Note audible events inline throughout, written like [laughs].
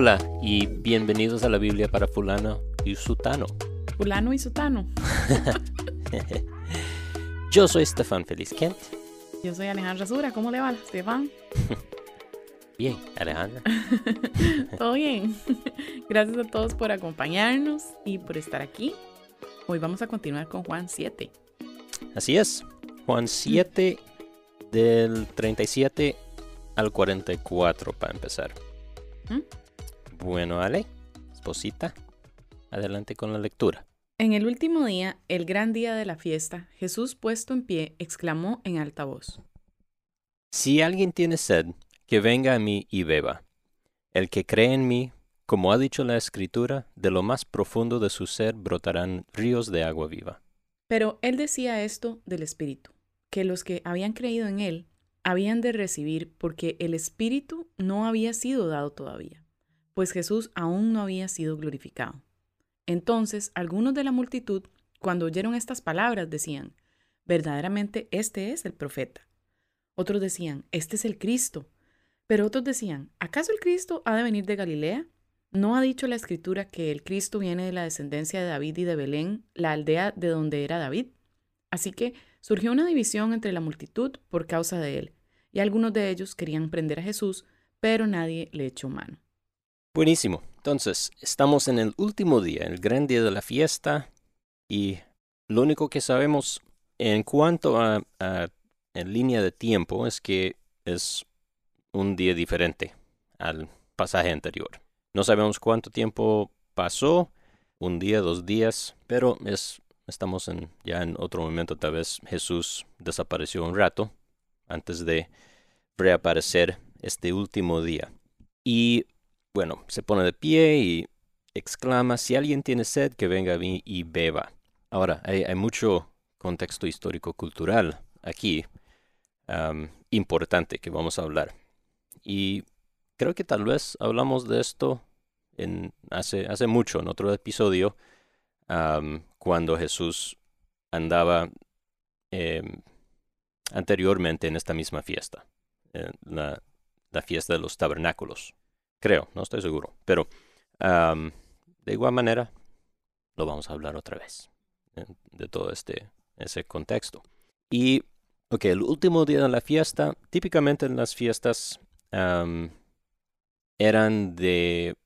Hola y bienvenidos a la Biblia para fulano y sutano. Fulano y sutano. [laughs] Yo soy Stefan Feliz Kent. Yo soy Alejandra Sura. ¿Cómo le va, Stefan? [laughs] Bien, Alejandra. [laughs] Todo bien. Gracias a todos por acompañarnos y por estar aquí. Hoy vamos a continuar con Juan 7. Así es. Juan 7 del 37 al 44 para empezar. ¿Mm? Bueno, Ale, esposita, adelante con la lectura. En el último día, el gran día de la fiesta, Jesús puesto en pie exclamó en alta voz. Si alguien tiene sed, que venga a mí y beba. El que cree en mí, como ha dicho la Escritura, de lo más profundo de su ser brotarán ríos de agua viva. Pero él decía esto del Espíritu, que los que habían creído en él habían de recibir porque el Espíritu no había sido dado todavía, pues Jesús aún no había sido glorificado. Entonces algunos de la multitud, cuando oyeron estas palabras, decían, verdaderamente este es el profeta. Otros decían, este es el Cristo. Pero otros decían, ¿acaso el Cristo ha de venir de Galilea? ¿No ha dicho la Escritura que el Cristo viene de la descendencia de David y de Belén, la aldea de donde era David? Así que surgió una división entre la multitud por causa de él, y algunos de ellos querían prender a Jesús, pero nadie le echó mano. Buenísimo. Entonces, estamos en el último día, el gran día de la fiesta, y lo único que sabemos en cuanto a, en línea de tiempo es que es un día diferente al pasaje anterior. No sabemos cuánto tiempo pasó, un día, dos días, pero es, estamos en, ya en otro momento. Tal vez Jesús desapareció un rato antes de reaparecer este último día. Y bueno, se pone de pie y exclama, si alguien tiene sed, que venga a mí y beba. Ahora, hay, mucho contexto histórico-cultural aquí importante que vamos a hablar. Y creo que tal vez hablamos de esto en, hace, hace mucho, en otro episodio, cuando Jesús andaba eh, anteriormente en esta misma fiesta, la, fiesta de los tabernáculos. Creo, no estoy seguro. Pero de igual manera, lo vamos a hablar otra vez eh, de todo este ese contexto. Y, ok, el último día de la fiesta, típicamente en las fiestas eran de...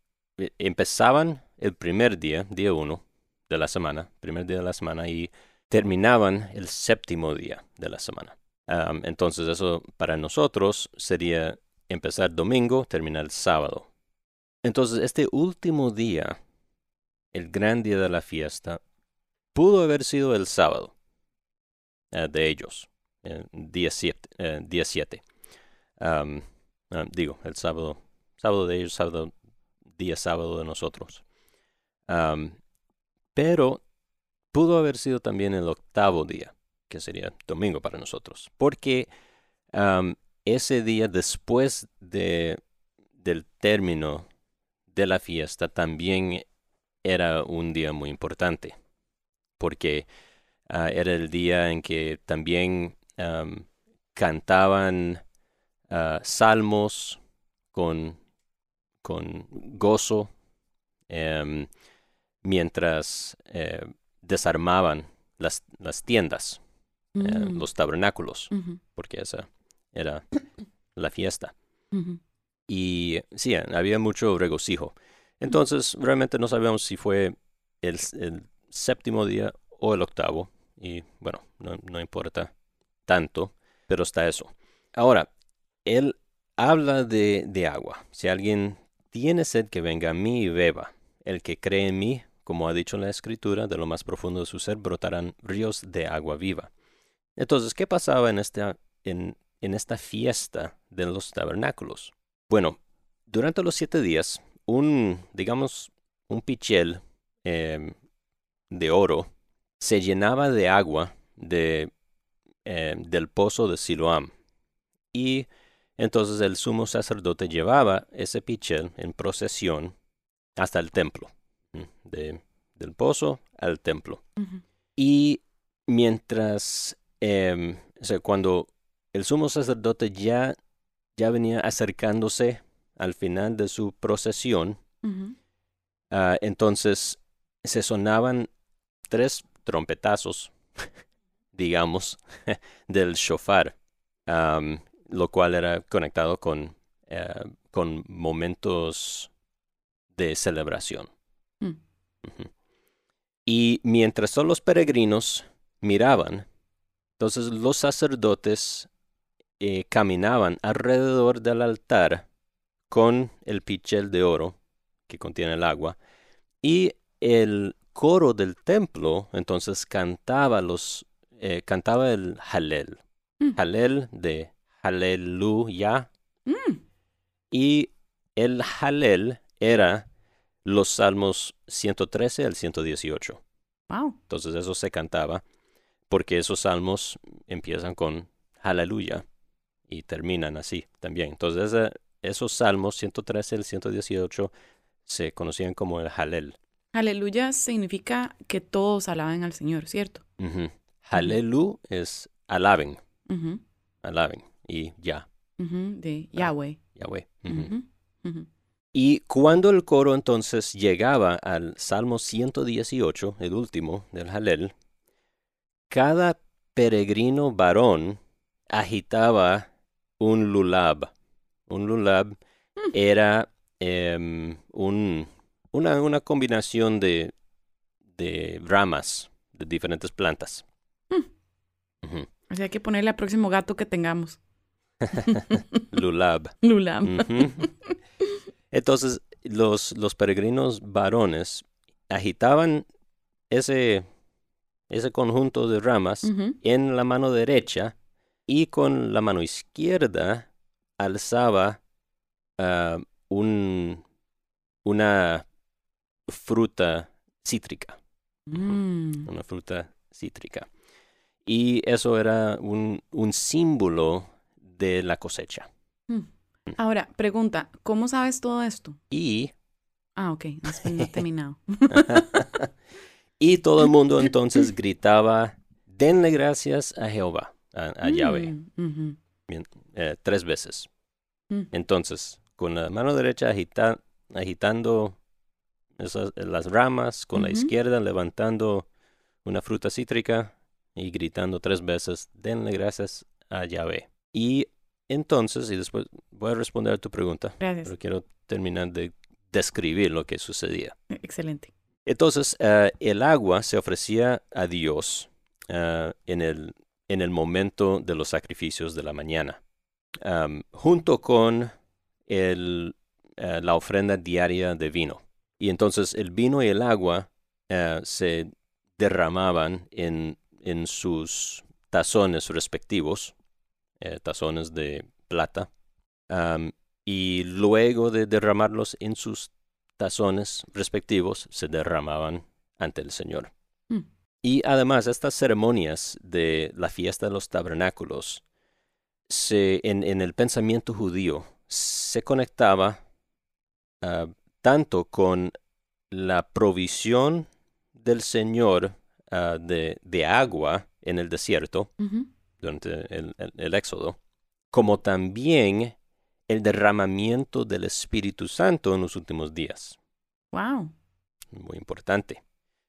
empezaban el primer día, día uno de la semana, primer día de la semana, y terminaban el séptimo día de la semana. Entonces eso para nosotros sería empezar domingo, terminar sábado. Entonces este último día, el gran día de la fiesta, pudo haber sido el sábado uh, de ellos, eh, día 7. Eh, digo, el sábado, sábado de ellos, sábado, día sábado de nosotros. Pero pudo haber sido también el octavo día que sería domingo para nosotros, porque ese día después de, del término de la fiesta también era un día muy importante, porque uh, era el día en que también um, cantaban uh, salmos con, con gozo um, mientras uh, desarmaban las, las tiendas eh, Mm. los tabernáculos, porque esa era la fiesta. Y sí, había mucho regocijo. Entonces, realmente no sabemos si fue el, el séptimo día o el octavo. Y bueno, no, no importa tanto, pero está eso. Ahora, él habla de, de agua. Si alguien tiene sed, que venga a mí y beba. El que cree en mí, como ha dicho la escritura, de lo más profundo de su ser brotarán ríos de agua viva. Entonces, ¿qué pasaba en esta, en, en esta fiesta de los tabernáculos? Bueno, durante los siete días, un, digamos, un pichel eh, de oro se llenaba de agua de, eh, del pozo de Siloam. Y entonces el sumo sacerdote llevaba ese pichel en procesión hasta el templo, de, del pozo al templo. Y mientras, eh, o sea, cuando el sumo sacerdote ya, ya venía acercándose al final de su procesión, ah, entonces se sonaban tres trompetazos, [laughs] digamos, [laughs] del shofar, lo cual era conectado con, eh, con momentos de celebración. Mm. Y mientras todos los peregrinos miraban, entonces los sacerdotes eh, caminaban alrededor del altar con el pichel de oro que contiene el agua y el coro del templo entonces cantaba los eh, cantaba el Halel, Mm. Halel de Haleluya Mm. y el Halel era los salmos 113 al 118. Wow. Entonces eso se cantaba porque esos salmos empiezan con aleluya y terminan así también. Entonces esos salmos 113 al 118 se conocían como el Halel. Aleluya significa que todos alaben al Señor, ¿cierto? Ujú. Halelu es alaben, alaben y ya, de Ah. Yahweh. Yahweh. Y cuando el coro entonces llegaba al Salmo 118, el último del Halel, cada peregrino varón agitaba un lulab. Un lulab era em, un- una, una combinación de, de ramas de diferentes plantas. O sea, hay que ponerle al próximo gato que tengamos. [laughs] Lulab. Lula. Ujú. Entonces, los, los peregrinos varones agitaban ese, ese conjunto de ramas en la mano derecha y con la mano izquierda alzaba ah, un, una fruta cítrica, Mm. una fruta cítrica. Y eso era un, un símbolo de la cosecha. Mm. Ahora, pregunta, ¿cómo sabes todo esto? Y Ah, ok, no, es- no he terminado. [laughs] y todo el mundo [laughs] entonces gritaba, denle gracias a Jehová, a, a Yahweh, Mm, eh, tres veces. Mm. Entonces, con la mano derecha agita- agitando esas, las ramas, con la izquierda levantando una fruta cítrica y gritando tres veces, denle gracias a Yahweh. Y entonces, y después voy a responder a tu pregunta, Gracias. pero quiero terminar de describir lo que sucedía. Excelente. Entonces, eh, el agua se ofrecía a Dios eh, en, el, en el momento de los sacrificios de la mañana, junto con el, eh, la ofrenda diaria de vino. Y entonces el vino y el agua eh, se derramaban en, en sus tazones respectivos, eh, tazones de plata, y luego de derramarlos en sus tazones respectivos se derramaban ante el Señor. Y además estas ceremonias de la fiesta de los tabernáculos, se, en, en el pensamiento judío, se conectaba ah, tanto con la provisión del Señor ah, de, de agua en el desierto durante el, el- el éxodo, como también el derramamiento del Espíritu Santo en los últimos días Wow. muy importante.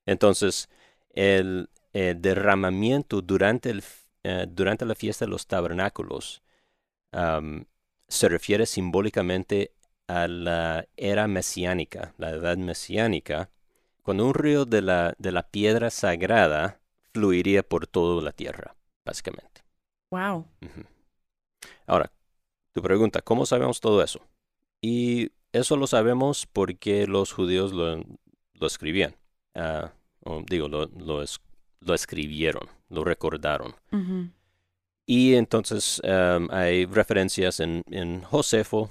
Entonces, el, eh, derramamiento durante, el, eh, durante la fiesta de los tabernáculos se refiere simbólicamente a la era mesiánica, la edad mesiánica, cuando un río de la, de la piedra sagrada fluiría por toda la tierra, básicamente. Wow. Ahora, tu pregunta, ¿cómo sabemos todo eso? Y eso lo sabemos porque los judíos lo, lo escribían. Ah, o digo, lo, lo, es- lo escribieron, lo recordaron. Y entonces am, hay referencias en, en Josefo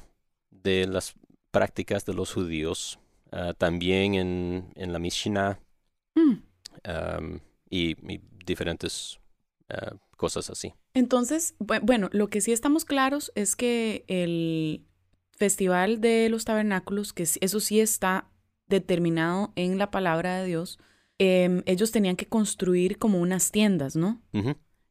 de las prácticas de los judíos, ah, también en, en la Mishnah Mm. am, y, y diferentes ah, cosas así. Entonces, bu- bueno, lo que sí estamos claros es que el Festival de los Tabernáculos, que eso sí está determinado en la palabra de Dios, em, ellos tenían que construir como unas tiendas, ¿no?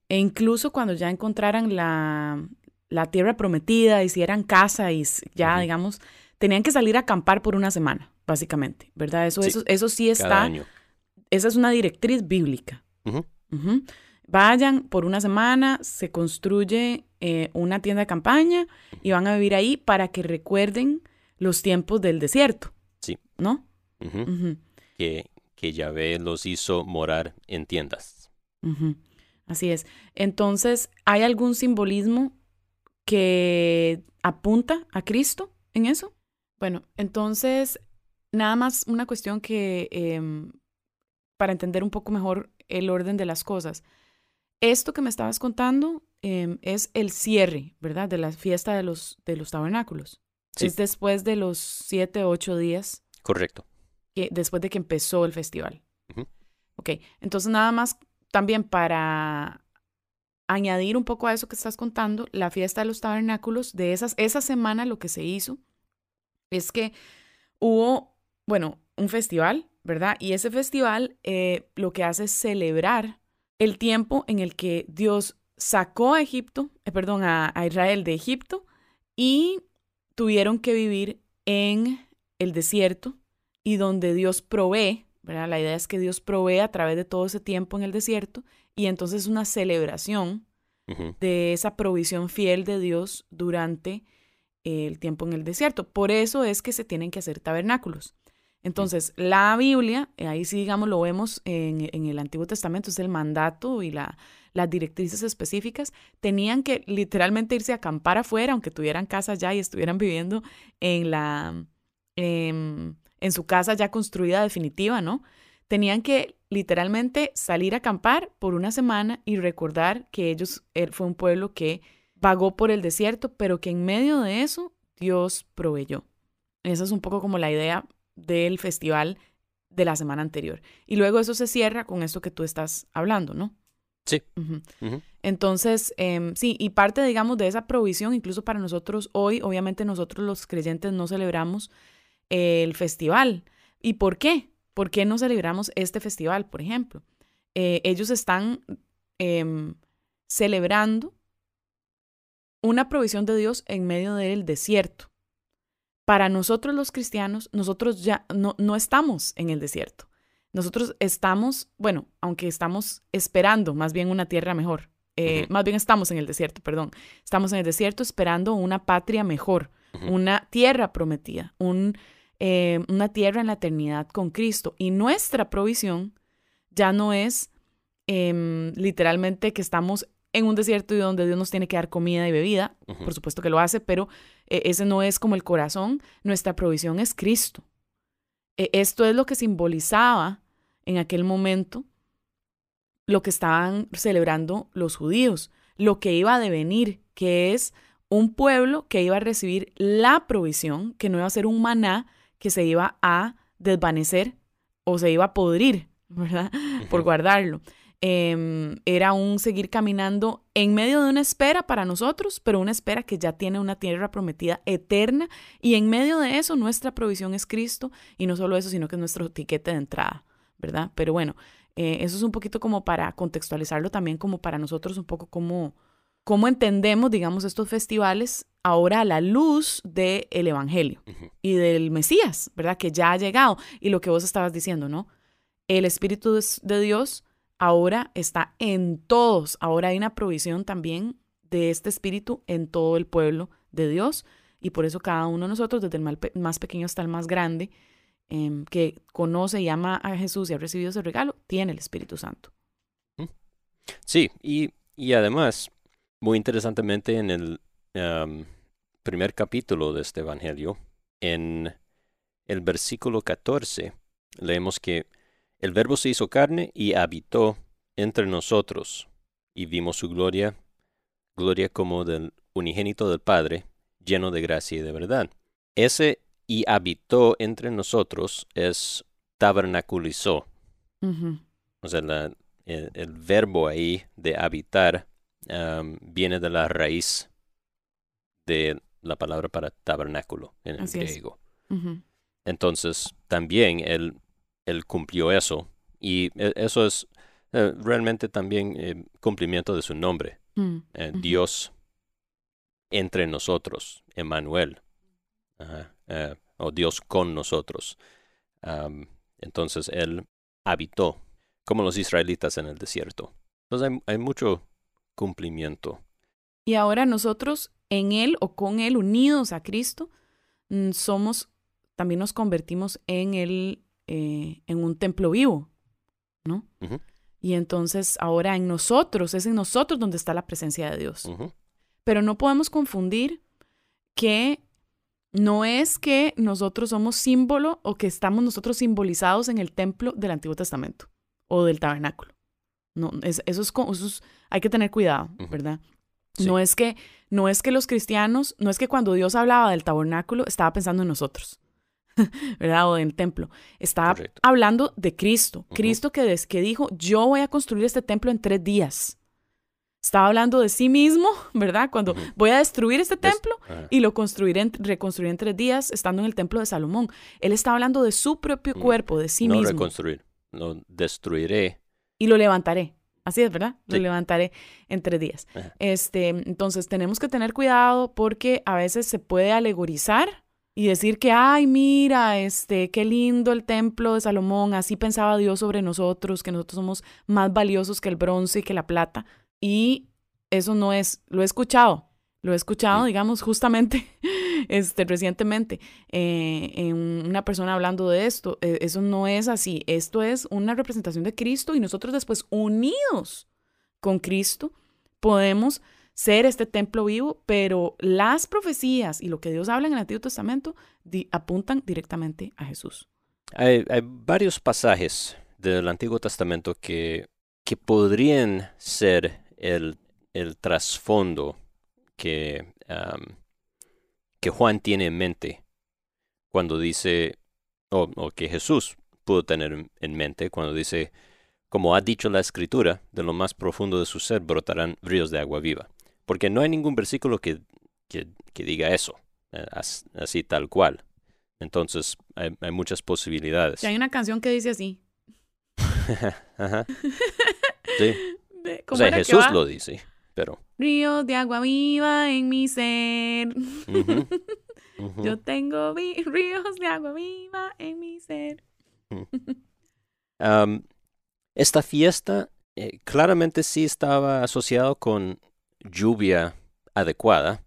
E incluso cuando ya encontraran la, la tierra prometida, hicieran casa y ya, digamos, tenían que salir a acampar por una semana, básicamente, ¿verdad? Eso sí, eso, eso sí está. Esa es una directriz bíblica. Vayan por una semana, se construye eh, una tienda de campaña y van a vivir ahí para que recuerden los tiempos del desierto. Sí. ¿No? Que, que Yahvé los hizo morar en tiendas. Así es. Entonces, ¿hay algún simbolismo que apunta a Cristo en eso? Bueno, entonces, nada más una cuestión que, em, para entender un poco mejor el orden de las cosas. Esto que me estabas contando em, es el cierre, ¿verdad? De la fiesta de los, de los tabernáculos. Es después de los siete, ocho días. Correcto. Que, después de que empezó el festival. Ok, entonces nada más también para añadir un poco a eso que estás contando, la fiesta de los tabernáculos, de esas, esa semana lo que se hizo es que hubo, bueno, un festival, ¿verdad? Y ese festival eh, lo que hace es celebrar el tiempo en el que Dios sacó a Egipto, eh, perdón, a, Israel de Egipto y tuvieron que vivir en el desierto y donde Dios provee, ¿verdad? La idea es que Dios provee a través de todo ese tiempo en el desierto y entonces es una celebración de esa provisión fiel de Dios durante el tiempo en el desierto. Por eso es que se tienen que hacer tabernáculos. Entonces, la Biblia, eh, ahí sí, digamos, lo vemos en, el Antiguo Testamento, es el mandato y la, las directrices específicas, tenían que literalmente irse a acampar afuera, aunque tuvieran casa ya y estuvieran viviendo en la, em, en su casa ya construida definitiva, ¿no? Tenían que literalmente salir a acampar por una semana y recordar que ellos er, fue un pueblo que vagó por el desierto, pero que en medio de eso Dios proveyó. Esa es un poco como la idea del festival de la semana anterior. Y luego eso se cierra con esto que tú estás hablando, ¿no? Sí. Entonces, em, sí, y parte, digamos, de esa provisión, incluso para nosotros hoy, obviamente nosotros los creyentes no celebramos el festival. ¿Y por qué? ¿Por qué no celebramos este festival, por ejemplo? Eh, ellos están em, celebrando una provisión de Dios en medio del desierto para nosotros los cristianos, nosotros ya no, no estamos en el desierto. Nosotros estamos, bueno, aunque estamos esperando más bien una tierra mejor, eh, más bien estamos en el desierto, perdón, estamos en el desierto esperando una patria mejor, una tierra prometida, un, eh, una tierra en la eternidad con Cristo. Y nuestra provisión ya no es em, literalmente que estamos en un desierto y donde Dios nos tiene que dar comida y bebida, por supuesto que lo hace, pero eh, ese no es como el corazón, nuestra provisión es Cristo. E, esto es lo que simbolizaba en aquel momento lo que estaban celebrando los judíos, lo que iba a devenir, que es un pueblo que iba a recibir la provisión, que no iba a ser un maná que se iba a desvanecer o se iba a podrir, [laughs] ¿verdad? Por guardarlo. Em, era un seguir caminando en medio de una espera para nosotros, pero una espera que ya tiene una tierra prometida eterna y en medio de eso nuestra provisión es Cristo y no solo eso, sino que es nuestro tiquete de entrada, ¿verdad? Pero bueno, eh, eso es un poquito como para contextualizarlo también como para nosotros un poco como cómo entendemos, digamos, estos festivales ahora a la luz del Evangelio y del Mesías, ¿verdad? Que ya ha llegado y lo que vos estabas diciendo, ¿no? El Espíritu de Dios ahora está en todos. Ahora hay una provisión también de este espíritu en todo el pueblo de Dios. Y por eso cada uno de nosotros, desde el más pequeño hasta el más grande, em, que conoce y ama a Jesús y ha recibido ese regalo, tiene el Espíritu Santo. Sí, y, y además, muy interesantemente en el primer capítulo de este Evangelio, en el versículo 14, leemos que el Verbo se hizo carne y habitó entre nosotros, y vimos su gloria, gloria como del unigénito del Padre, lleno de gracia y de verdad. Ese y habitó entre nosotros es tabernaculizó. O sea, el, verbo ahí de habitar viene de la raíz de la palabra para tabernáculo en el griego. Entonces, también él cumplió eso. Y e, eso es eh, realmente también eh, cumplimiento de su nombre. Mm, eh, Dios entre nosotros, Emmanuel, o Dios con nosotros. entonces Él habitó, como los israelitas en el desierto. Entonces hay, mucho cumplimiento. Y ahora nosotros en Él o con Él, unidos a Cristo, mm, somos, también nos convertimos en, el, eh, en un templo vivo, ¿no? Y entonces ahora en nosotros, es en nosotros donde está la presencia de Dios. Pero no podemos confundir que no es que nosotros somos símbolo o que estamos nosotros simbolizados en el templo del Antiguo Testamento o del tabernáculo. No, eso, es, hay que tener cuidado, ¿verdad? No, es que, no es que los cristianos, no es que cuando Dios hablaba del tabernáculo estaba pensando en nosotros, [laughs] ¿verdad? O del templo. Estaba hablando de Cristo. Cristo que, que dijo, yo voy a construir este templo en tres días estaba hablando de sí mismo, [laughs] ¿verdad? Cuando voy a destruir este templo y lo construiré, reconstruiré en tres días, estando en el templo de Salomón. Él estaba hablando de su propio mm. cuerpo, de sí mismo. No reconstruir, lo destruiré. Y lo levantaré. Así es, ¿verdad? Lo levantaré en tres días. Este, entonces tenemos que tener cuidado porque a veces se puede alegorizar y decir que, ay, mira, este, qué lindo el templo de Salomón, así pensaba Dios sobre nosotros, que nosotros somos más valiosos que el bronce y que la plata. Y eso no es, lo he escuchado, lo he escuchado, digamos, justamente este, recientemente, eh, una persona hablando de esto. E, eso no es así. Esto es una representación de Cristo y nosotros después, unidos con Cristo, podemos ser este templo vivo, pero las profecías y lo que Dios habla en el Antiguo Testamento apuntan directamente a Jesús. Hay, hay, varios pasajes del Antiguo Testamento que, que podrían ser el, el trasfondo que, que Juan tiene en mente cuando dice, o, que Jesús pudo tener en mente cuando dice, como ha dicho la escritura, de lo más profundo de su ser brotarán ríos de agua viva. Porque no hay ningún versículo que, que, diga eso, eh, así tal cual. Entonces hay, hay muchas posibilidades. hay una canción que dice así. [laughs] [laughs] Sí. O sea, Jesús lo dice, pero... Ríos de agua viva en mi ser. [laughs] Yo tengo ríos de agua viva en mi ser. esta fiesta eh, claramente sí estaba asociado con lluvia adecuada.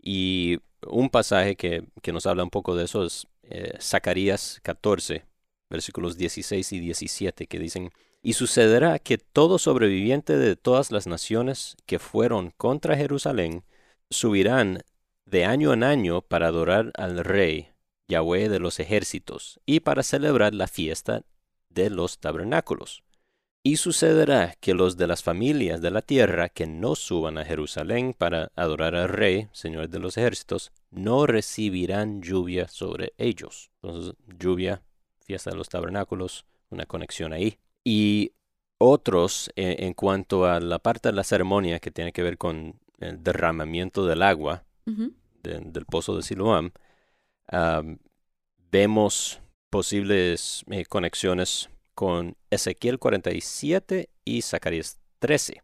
Y un pasaje que, que, nos habla un poco de eso es eh, Zacarías 14, versículos 16 y 17, que dicen, y sucederá que todo sobreviviente de todas las naciones que fueron contra Jerusalén subirán de año en año para adorar al Rey, Yahweh de los ejércitos, y para celebrar la fiesta de los tabernáculos. Y sucederá que los de las familias de la tierra que no suban a Jerusalén para adorar al Rey, Señor de los ejércitos, no recibirán lluvia sobre ellos. Entonces, lluvia, fiesta de los tabernáculos, una conexión ahí y otros eh, en cuanto a la parte de la ceremonia que tiene que ver con el derramamiento del agua del pozo de Siloam, vemos posibles eh, conexiones con Ezequiel 47 y Zacarías 13.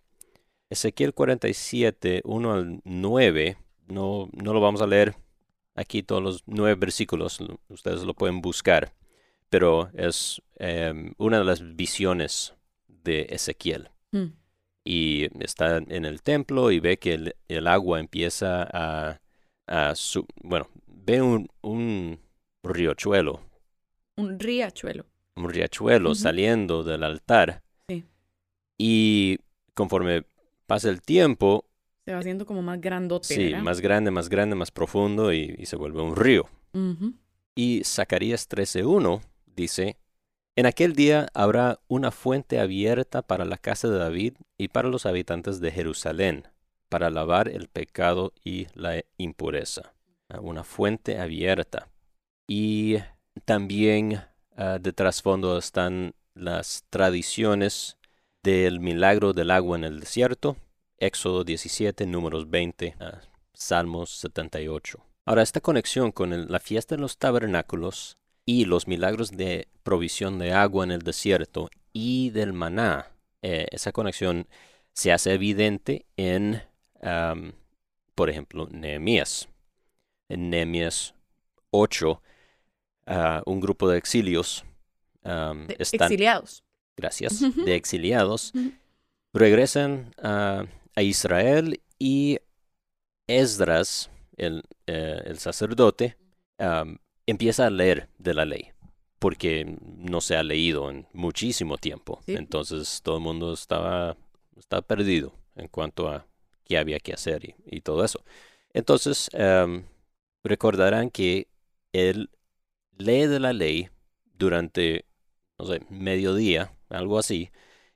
Ezequiel 47, 1 al 9, no, no lo vamos a leer aquí todos los nueve versículos, ustedes lo pueden buscar pero es em, una de las visiones de Ezequiel. Mm. Y está en el templo y ve que el, agua empieza a, bueno, ve un, un riachuelo. Un riachuelo. Un riachuelo saliendo del altar. Sí. Y conforme pasa el tiempo... Se va haciendo como más grandote. Sí, más grande, más grande, más profundo y, se vuelve un río. Y Zacarías 13.1 dice, En aquel día habrá una fuente abierta para la casa de David y para los habitantes de Jerusalén, para lavar el pecado y la impureza. Ah, una fuente abierta. Y también ah, de trasfondo están las tradiciones del milagro del agua en el desierto, Éxodo 17, números 20, ah, Salmos 78. Ahora, esta conexión con la fiesta de los tabernáculos y los milagros de provisión de agua en el desierto y del maná, eh, esa conexión se hace evidente en por ejemplo, Nehemías. En Nehemías 8, ah, un grupo de exilios um, De- están, Exiliados. gracias, [laughs] de exiliados, regresan a, a Israel y Esdras, el, eh, el sacerdote, empieza a leer de la ley, porque no se ha leído en muchísimo tiempo. Sí. Entonces todo el mundo estaba, estaba perdido en cuanto a qué había que hacer y, y todo eso. Entonces, am, recordarán que él lee de la ley durante, no sé, mediodía, algo así.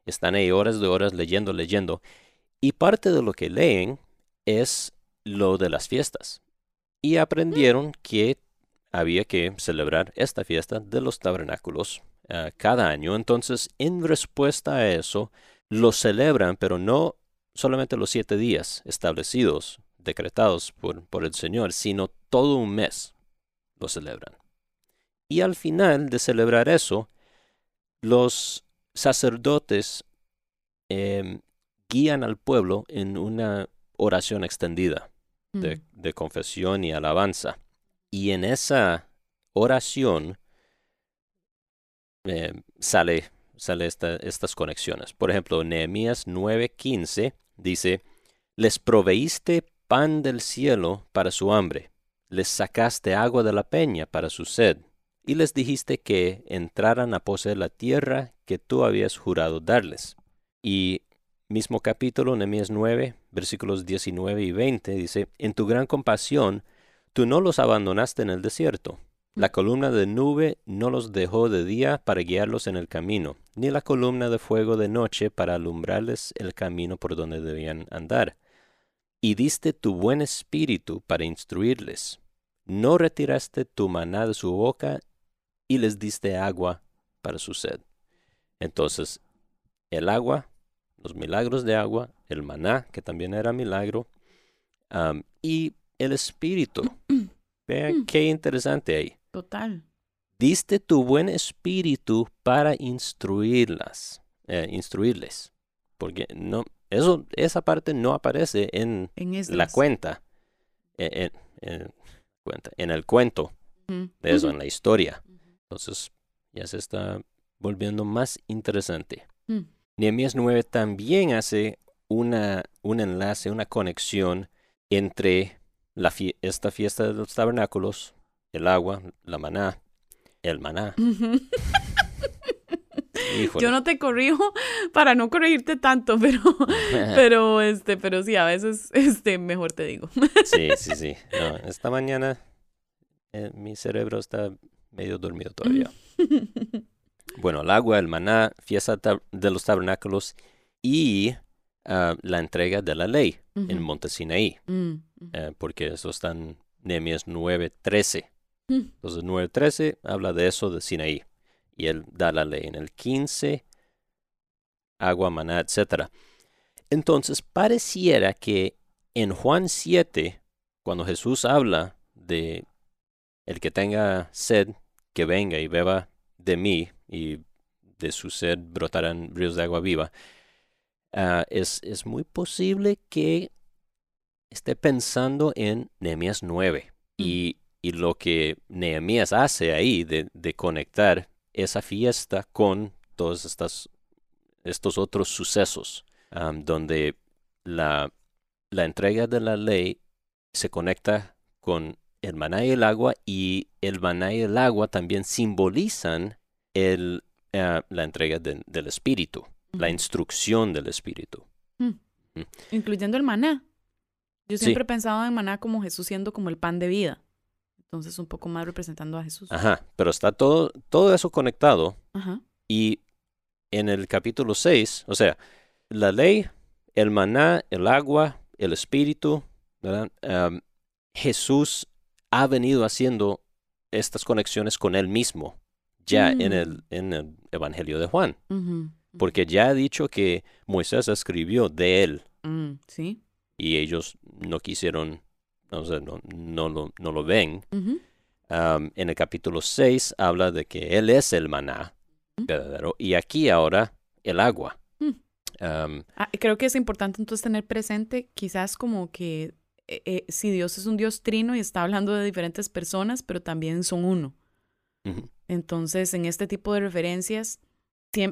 Están ahí horas de horas leyendo, leyendo. Y parte de lo que leen es lo de las fiestas. Y aprendieron que había que celebrar esta fiesta de los tabernáculos ah, cada año. Entonces, en respuesta a eso, lo celebran, pero no solamente los siete días establecidos, decretados por, por el Señor, sino todo un mes lo celebran. Y al final de celebrar eso, los sacerdotes em, guían al pueblo en una oración extendida de, Mm. de confesión y alabanza. Y en esa oración eh, sale, sale esta- estas conexiones. Por ejemplo, Nehemías 9:15 dice, les proveíste pan del cielo para su hambre, les sacaste agua de la peña para su sed, y les dijiste que entraran a poseer la tierra que tú habías jurado darles. Y mismo capítulo, Nehemías 9, versículos 19 y 20, dice, En tu gran compasión, tú no los abandonaste en el desierto. La columna de nube no los dejó de día para guiarlos en el camino, ni la columna de fuego de noche para alumbrarles el camino por donde debían andar. Y diste tu buen espíritu para instruirles. No retiraste tu maná de su boca y les diste agua para su sed. Entonces, el agua, los milagros de agua, el maná, que también era milagro, y el espíritu. [clears throat] Vean Mm. qué interesante ahí. Total. Diste tu buen espíritu para instruirlas, eh, instruirles. Porque no, eso, esa parte no aparece en En la cuenta, en, en- en- cuenta, en el cuento de eso, en la historia. Entonces ya se está volviendo más interesante. Mm. Nehemías 9 también hace una, un enlace, una conexión entre la fie- esta fiesta de los tabernáculos, el agua, la maná, el maná. Híjole. Yo no te corrijo para no corregirte tanto, pero, [laughs] pero, este, pero sí, a veces, este, mejor te digo. Sí, sí, sí. No, esta mañana eh, mi cerebro está medio dormido todavía. [laughs] Bueno, el agua, el maná, fiesta de los tabernáculos y ah, la entrega de la ley en Ujú. Monte Sinaí, Mm, eh, porque eso está en Nehemías 9:13. Mm. Entonces 9:13 habla de eso de Sinaí y él da la ley. En el 15, agua, maná, etc. Entonces pareciera que en Juan 7, cuando Jesús habla de el que tenga sed, que venga y beba de mí, y de su sed brotarán ríos de agua viva, ah, es, es muy posible que esté pensando en Nehemías 9 y, y lo que Nehemías hace ahí de, de conectar esa fiesta con todos estas, estos otros sucesos, donde la, la entrega de la ley se conecta con el maná y el agua, y el maná y el agua también simbolizan el, eh, la entrega de- del Espíritu, la instrucción del Espíritu. Incluyendo el maná. Yo Sí. siempre he pensado en maná como Jesús siendo como el pan de vida. Entonces, un poco más representando a Jesús. Ajá, pero está todo, todo eso conectado Ajá. y en el capítulo 6, o sea, la ley, el maná, el agua, el Espíritu, ¿verdad? Jesús ha venido haciendo estas conexiones con él mismo ya en, Mm. el, en el Evangelio de Juan. Porque ya ha dicho que Moisés escribió de él Mm, Sí. y ellos no quisieron, o sea, no, no, lo, no lo ven. En el capítulo 6 habla de que él es el maná verdadero y aquí ahora el agua. Mm. Ah, creo que es importante entonces tener presente quizás como que eh, eh, si Dios es un Dios trino y está hablando de diferentes personas, pero también son uno. Entonces, en este tipo de referencias,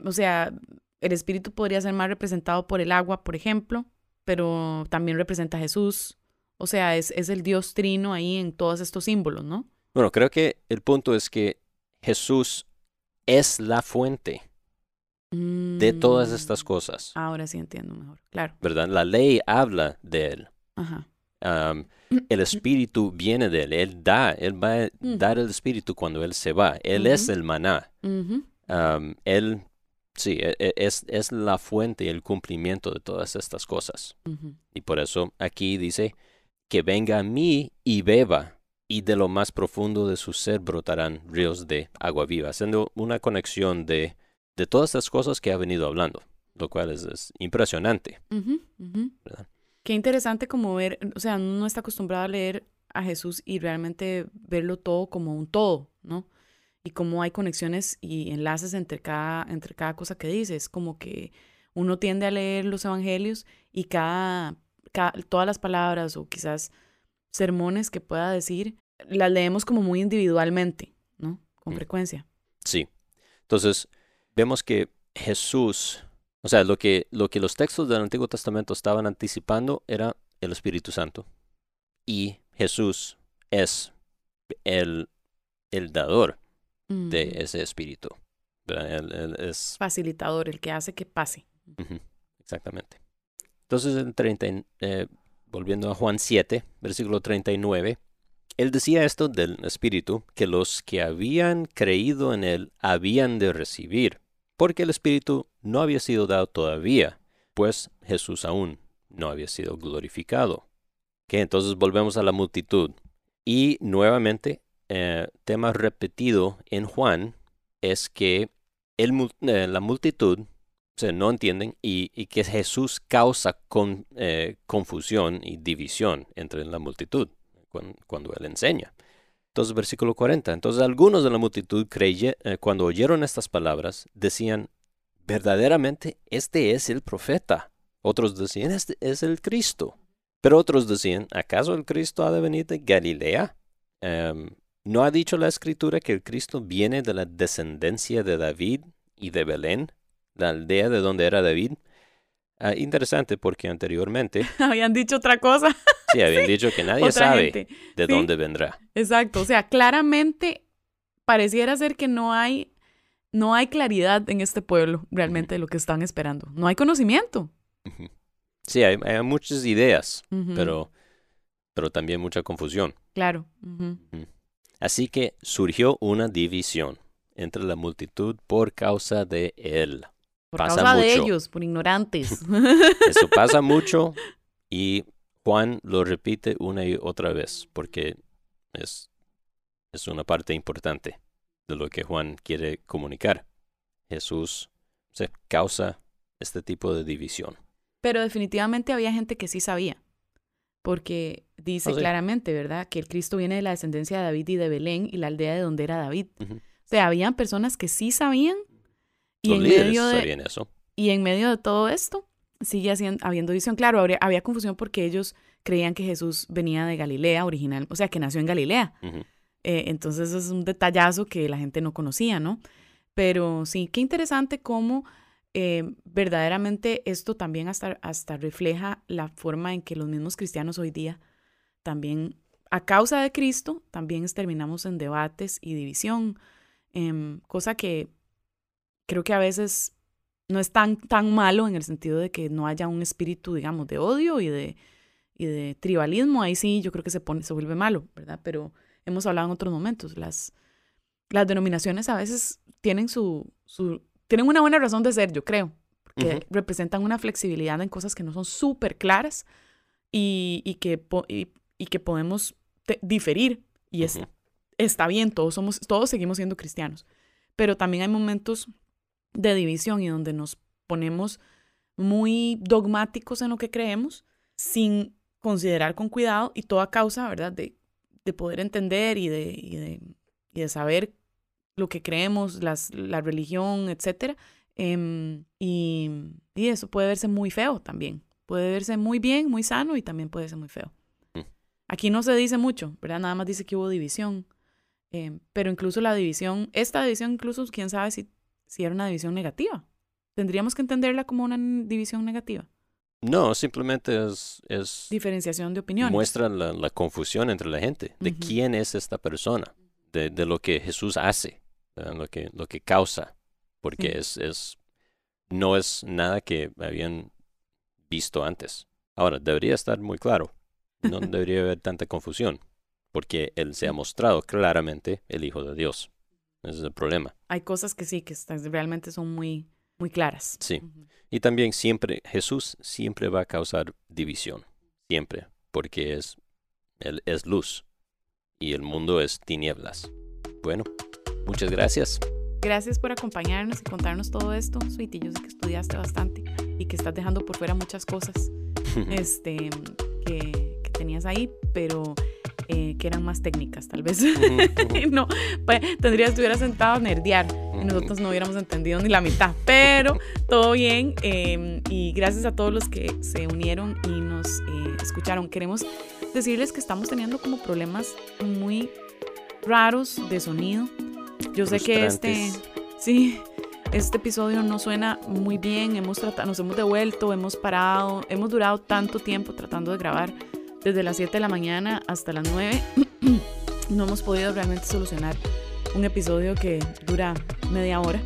o sea, el espíritu podría ser más representado por el agua, por ejemplo, pero también representa a Jesús. O sea, es, es el Dios trino ahí en todos estos símbolos, ¿no? Bueno, creo que el punto es que Jesús es la fuente de todas Mm, estas cosas. Ahora sí entiendo mejor, claro. ¿Verdad? La ley habla de él. Ajá. [clears throat] El espíritu viene de él. Él da. Él va a Mm. dar el espíritu cuando él se va. Él es el maná. Él, sí, e- e- es, es la fuente y el cumplimiento de todas estas cosas. Y por eso aquí dice que venga a mí y beba, y de lo más profundo de su ser brotarán ríos de agua viva, haciendo una conexión de, de todas estas cosas que ha venido hablando, lo cual es, es impresionante. Qué interesante como ver, o sea, uno no está acostumbrado a leer a Jesús y realmente verlo todo como un todo, ¿no? Y cómo hay conexiones y enlaces entre cada, entre cada cosa que dice. Es como que uno tiende a leer los evangelios y cada, cada- todas las palabras o quizás sermones que pueda decir, las leemos como muy individualmente, ¿no? Con Mm. frecuencia. Sí. Entonces, vemos que Jesús, o sea, lo que, lo que los textos del Antiguo Testamento estaban anticipando era el Espíritu Santo. Y Jesús es el, el dador de Ujú. ese espíritu. Él- él es Facilitador, el que hace que pase. Exactamente. Entonces, en 30, y- eh, volviendo a Juan 7, versículo 39, él decía esto del Espíritu, que los que habían creído en él habían de recibir, porque el Espíritu no había sido dado todavía, pues Jesús aún no había sido glorificado. Que entonces volvemos a la multitud. Y nuevamente, eh, tema repetido en Juan es que el eh, la multitud o no entienden y, y que Jesús causa eh, confusión y división entre la multitud cuan- cuando, él enseña. Entonces, versículo 40. Entonces, algunos de la multitud creye- eh, cuando oyeron estas palabras, decían, verdaderamente, este es el profeta. Otros decían, este es el Cristo. Pero otros decían, ¿acaso el Cristo ha de venir de Galilea? Em, ¿No ha dicho la escritura que el Cristo viene de la descendencia de David y de Belén? la aldea de donde era David. Ah, interesante porque anteriormente [laughs] Habían dicho otra cosa. [laughs] sí habían dicho que nadie otra sabe gente. de sí. dónde vendrá. Exacto, o sea, claramente pareciera ser que no hay, no hay claridad en este pueblo realmente de lo que están esperando. No hay conocimiento. Sí, hay, hay muchas ideas, pero, pero también mucha confusión. Claro. Así que surgió una división entre la multitud por causa de él. Por Pasa causa de ellos, por ignorantes. [laughs] Eso pasa [laughs] mucho y Juan lo repite una y otra vez porque es, es una parte importante de lo que Juan quiere comunicar. Jesús se causa este tipo de división. Pero definitivamente había gente que sí sabía. Porque dice sí. claramente, ¿verdad? Que el Cristo viene de la descendencia de David y de Belén y la aldea de donde era David. O sea, habían personas que sí sabían. Y Los en líderes medio de, sabían eso. Y en medio de todo esto, sigue haciendo, habiendo visión. Claro, habría- había confusión porque ellos creían que Jesús venía de Galilea original, o sea, que nació en Galilea. Eh, entonces es un detallazo que la gente no conocía, ¿no? Pero sí, qué interesante cómo eh, verdaderamente esto también hasta, hasta refleja la forma en que los mismos cristianos hoy día también, a causa de Cristo, también terminamos en debates y división, em, cosa que creo que a veces no es tan, tan malo en el sentido de que no haya un espíritu, digamos, de odio y de, y de tribalismo. Ahí sí yo creo que se, pone, se vuelve malo, ¿verdad? Pero hemos hablado en otros momentos. Las, las denominaciones a veces tienen su, su, tienen una buena razón de ser, yo creo, porque Ujú. representan una flexibilidad en cosas que no son súper claras y, y, que, y, y que podemos diferir y es- está bien, todos, somos, todos seguimos siendo cristianos, pero también hay momentos de división y donde nos ponemos muy dogmáticos en lo que creemos sin considerar con cuidado y toda causa, ¿verdad? De, de poder entender y de, y de, y de saber lo que creemos, las, la religión, etcétera. Em, y, y eso puede verse muy feo también. Puede verse muy bien, muy sano y también puede ser muy feo. Mm. Aquí no se dice mucho, ¿verdad? Nada más dice que hubo división. Eh, pero incluso la división, esta división incluso, quién sabe si, si era una división negativa. Tendríamos que entenderla como una división negativa. No, simplemente es... es Diferenciación de opiniones. Muestra la, confusión entre la gente, de quién es esta persona, de, de, lo que Jesús hace, lo que, lo que causa, porque es, es, no es nada que habían visto antes. Ahora, debería estar muy claro, no [laughs] debería haber tanta confusión, porque Él se ha mostrado claramente el Hijo de Dios. Ese es el problema. Hay cosas que sí, que realmente son muy, muy claras. Sí. Y también siempre, Jesús siempre va a causar división, siempre, porque es, Él es luz y el mundo es tinieblas. Bueno, muchas gracias. Gracias por acompañarnos y contarnos todo esto, Sweetie. Yo sé que estudiaste bastante y que estás dejando por fuera muchas cosas [laughs] este, que, que tenías ahí, pero eh, que eran más técnicas, tal vez. [laughs] no, pues, tendrías que estuviera sentado a nerdear y nosotros no hubiéramos entendido ni la mitad, pero todo bien em, y gracias a todos los que se unieron y nos eh, escucharon. Queremos decirles que estamos teniendo como problemas muy raros de sonido. Yo sé que este, sí, este episodio no suena muy bien, hemos tratado, nos hemos devuelto, hemos parado, hemos durado tanto tiempo tratando de grabar desde las 7 de la mañana hasta las 9. [clears throat] no hemos podido realmente solucionar un episodio que dura media hora.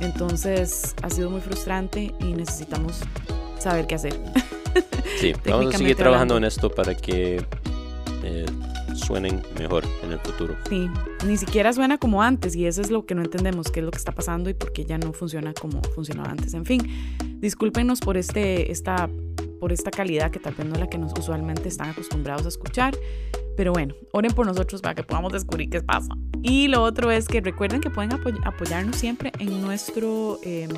Entonces ha sido muy frustrante y necesitamos saber qué hacer. [laughs] Sí, vamos a seguir trabajando en esto para que eh, suenen mejor en el futuro. Sí, ni siquiera suena como antes y eso es lo que no entendemos, qué es lo que está pasando y por qué ya no funciona como funcionaba antes. En fin, discúlpenos por este, esta por esta calidad que tal vez no es la que nos usualmente están acostumbrados a escuchar. Pero bueno, oren por nosotros para que podamos descubrir qué pasa. Y lo otro es que recuerden que pueden apoyarnos siempre en nuestro, em,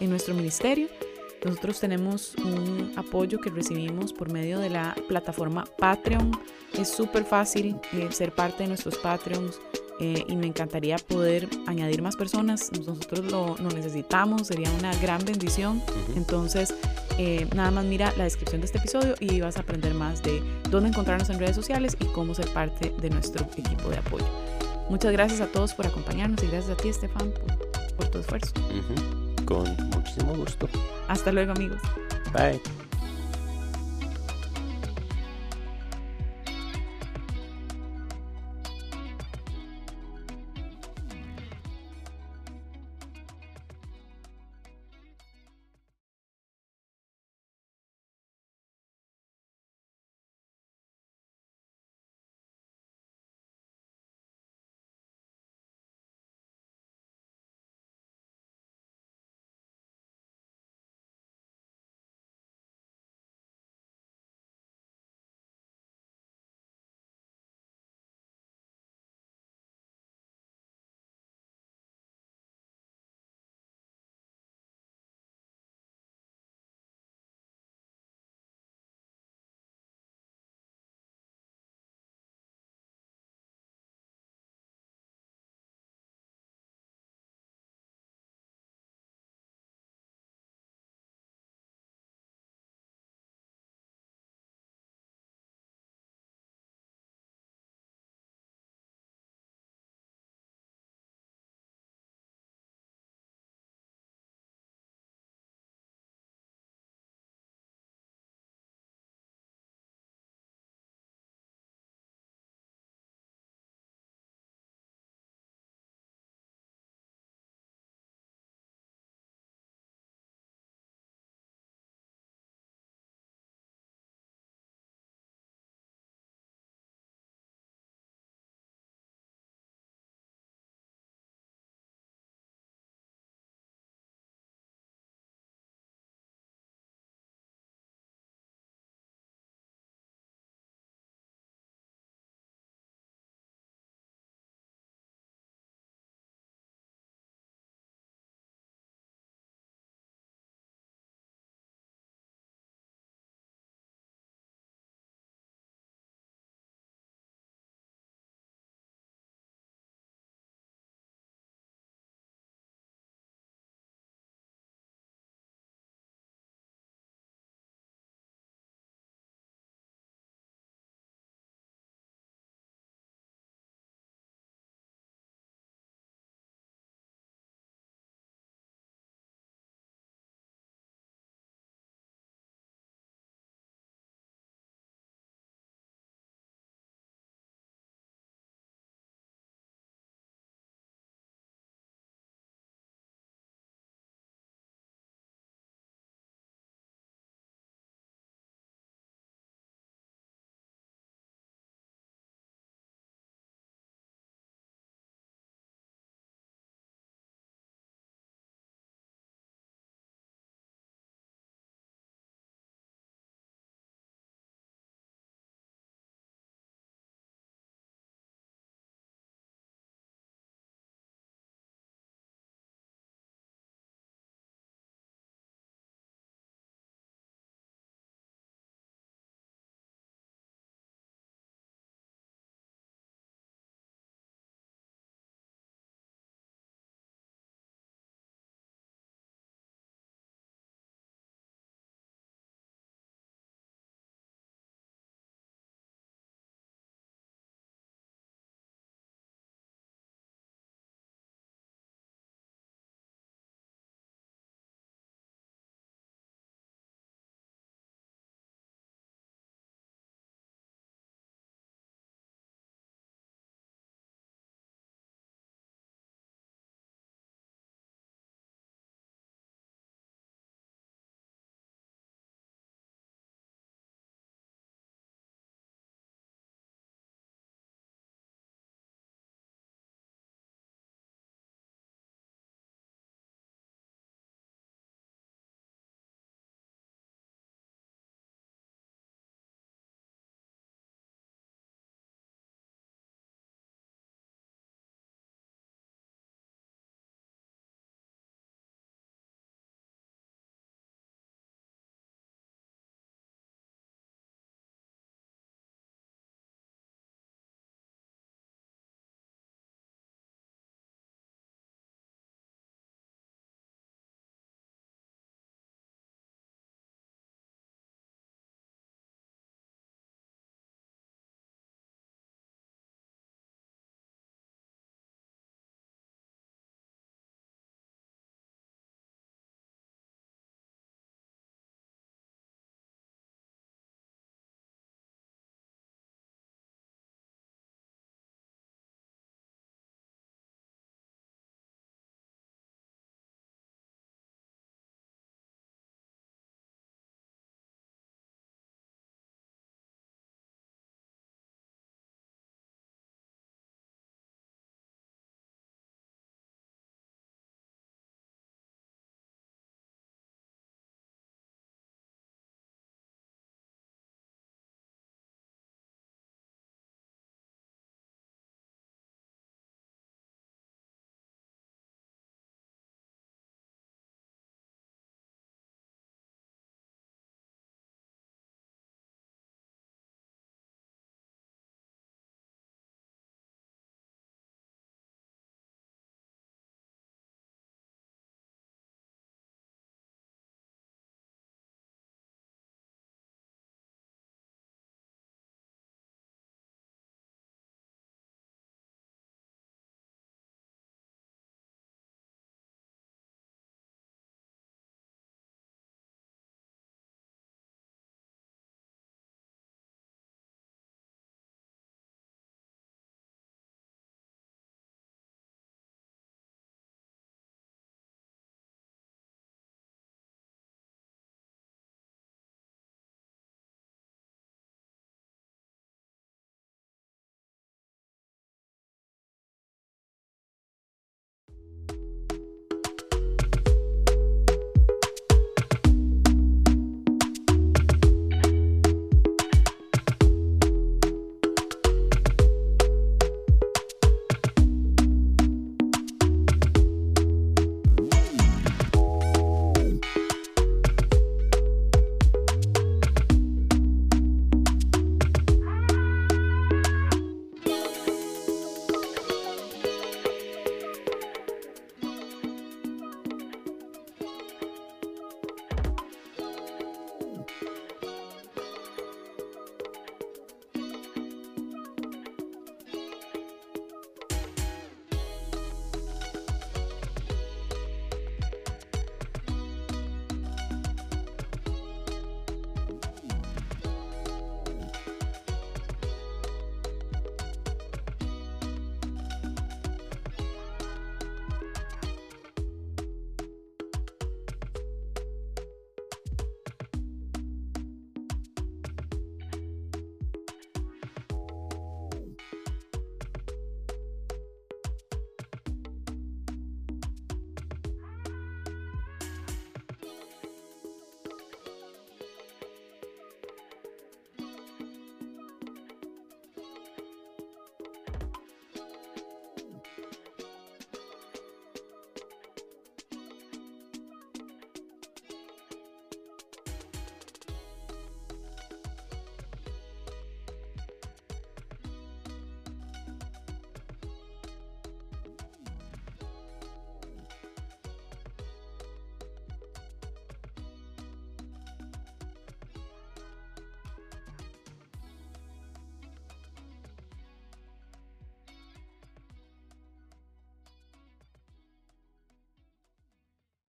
en nuestro ministerio. Nosotros tenemos un apoyo que recibimos por medio de la plataforma Patreon. Es súper fácil eh, ser parte de nuestros Patreons. Eh, y me encantaría poder añadir más personas. Nosotros lo, necesitamos, sería una gran bendición. Entonces, eh, nada más mira la descripción de este episodio y vas a aprender más de dónde encontrarnos en redes sociales y cómo ser parte de nuestro equipo de apoyo. Muchas gracias a todos por acompañarnos y gracias a ti, Estefan, por, tu esfuerzo. Con muchísimo gusto. Hasta luego, amigos. Bye.